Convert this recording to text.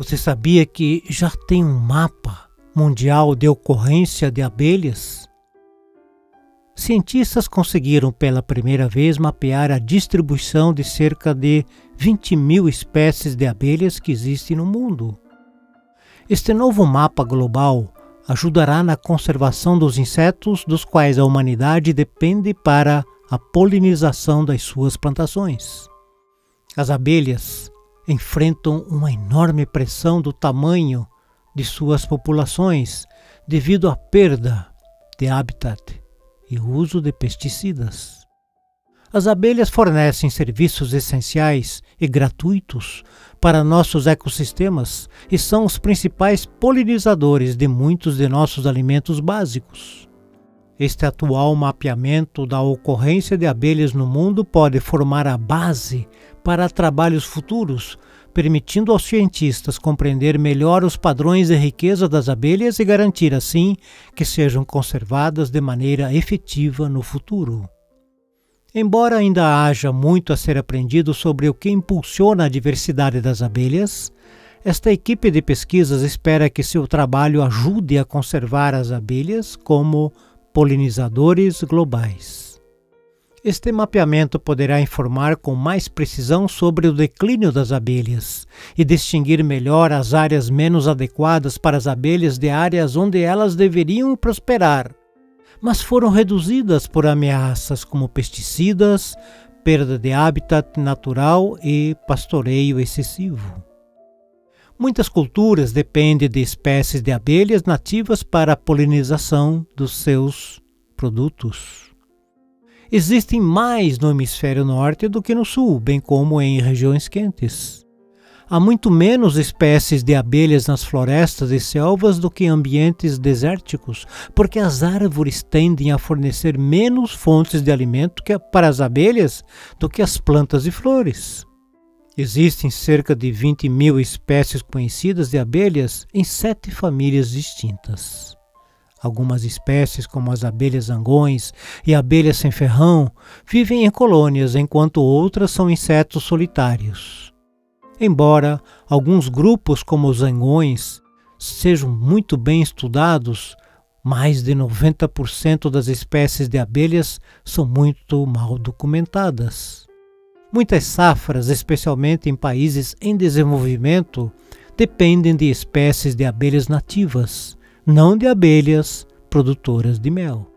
Você sabia que já tem um mapa mundial de ocorrência de abelhas? Cientistas conseguiram pela primeira vez mapear a distribuição de cerca de 20 mil espécies de abelhas que existem no mundo. Este novo mapa global ajudará na conservação dos insetos dos quais a humanidade depende para a polinização das suas plantações. As abelhas enfrentam uma enorme pressão do tamanho de suas populações devido à perda de habitat e uso de pesticidas. As abelhas fornecem serviços essenciais e gratuitos para nossos ecossistemas e são os principais polinizadores de muitos de nossos alimentos básicos. Este atual mapeamento da ocorrência de abelhas no mundo pode formar a base para trabalhos futuros, permitindo aos cientistas compreender melhor os padrões de riqueza das abelhas e garantir assim que sejam conservadas de maneira efetiva no futuro. Embora ainda haja muito a ser aprendido sobre o que impulsiona a diversidade das abelhas, esta equipe de pesquisas espera que seu trabalho ajude a conservar as abelhas como polinizadores globais. Este mapeamento poderá informar com mais precisão sobre o declínio das abelhas e distinguir melhor as áreas menos adequadas para as abelhas de áreas onde elas deveriam prosperar mas foram reduzidas por ameaças como pesticidas, perda de habitat natural e pastoreio excessivo. Muitas culturas dependem de espécies de abelhas nativas para a polinização dos seus produtos. Existem mais no hemisfério norte do que no sul, bem como em regiões quentes. Há muito menos espécies de abelhas nas florestas e selvas do que em ambientes desérticos, porque as árvores tendem a fornecer menos fontes de alimento para as abelhas do que as plantas e flores. Existem cerca de 20 mil espécies conhecidas de abelhas em sete famílias distintas. Algumas espécies, como as abelhas zangões e abelhas sem ferrão, vivem em colônias, enquanto outras são insetos solitários. Embora alguns grupos, como os zangões, sejam muito bem estudados, mais de 90% das espécies de abelhas são muito mal documentadas. Muitas safras, especialmente em países em desenvolvimento, dependem de espécies de abelhas nativas, não de abelhas produtoras de mel.